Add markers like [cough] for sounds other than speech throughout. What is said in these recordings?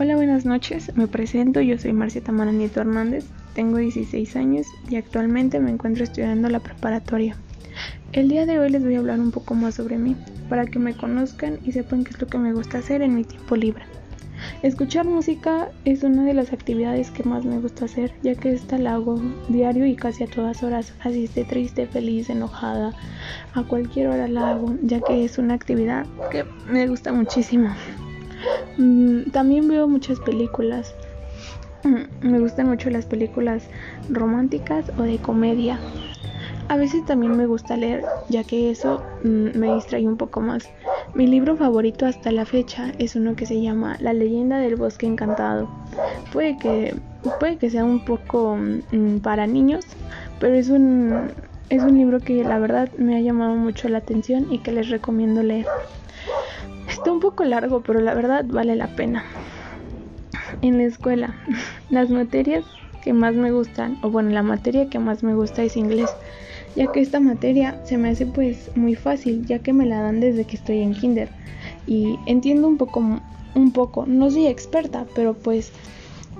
Hola, buenas noches. Me presento, yo soy Marcia Tamara Nieto Hernández, tengo 16 años y actualmente me encuentro estudiando la preparatoria. El día de hoy les voy a hablar un poco más sobre mí, para que me conozcan y sepan qué es lo que me gusta hacer en mi tiempo libre. Escuchar música es una de las actividades que más me gusta hacer, ya que esta la hago diario y casi a todas horas, así esté triste, feliz, enojada, a cualquier hora la hago, ya que es una actividad que me gusta muchísimo. Mm, también veo muchas películas. Mm, me gustan mucho las películas románticas o de comedia. A veces también me gusta leer, ya que eso mm, me distrae un poco más. Mi libro favorito hasta la fecha es uno que se llama La leyenda del bosque encantado. Puede que, puede que sea un poco para niños, pero es un, es un libro que la verdad me ha llamado mucho la atención y que les recomiendo leer. Está un poco largo, pero la verdad vale la pena. En la escuela, [laughs] las materias que más me gustan, o bueno, la materia que más me gusta es inglés, ya que esta materia se me hace pues muy fácil, ya que me la dan desde que estoy en kinder. Y entiendo un poco, un poco, no soy experta, pero pues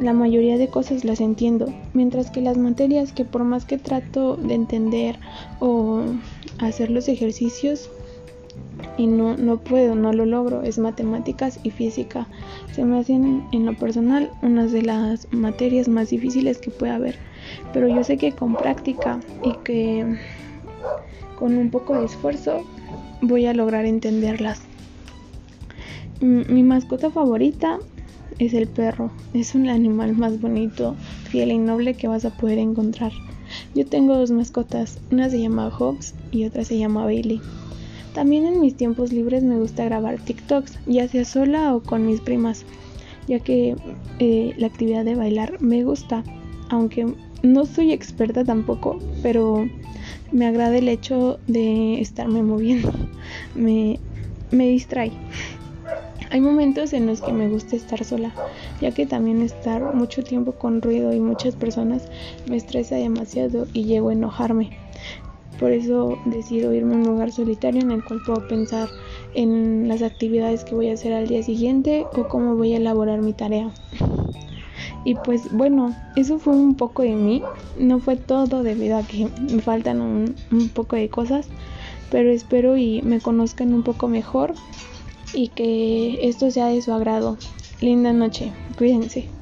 la mayoría de cosas las entiendo, mientras que las materias que por más que trato de entender o hacer los ejercicios, y no, no puedo, no lo logro, es matemáticas y física. Se me hacen en lo personal unas de las materias más difíciles que puede haber, pero yo sé que con práctica y que con un poco de esfuerzo voy a lograr entenderlas. Mi mascota favorita es el perro, es un animal más bonito, fiel y noble que vas a poder encontrar. Yo tengo dos mascotas, una se llama Hobbs y otra se llama Bailey. También en mis tiempos libres me gusta grabar TikToks, ya sea sola o con mis primas, ya que eh, la actividad de bailar me gusta, aunque no soy experta tampoco, pero me agrada el hecho de estarme moviendo, [laughs] me, me distrae. Hay momentos en los que me gusta estar sola, ya que también estar mucho tiempo con ruido y muchas personas me estresa demasiado y llego a enojarme. Por eso decido irme a un lugar solitario en el cual puedo pensar en las actividades que voy a hacer al día siguiente o cómo voy a elaborar mi tarea. Y pues bueno, eso fue un poco de mí. No fue todo debido a que me faltan un, un poco de cosas. Pero espero y me conozcan un poco mejor y que esto sea de su agrado. Linda noche, cuídense.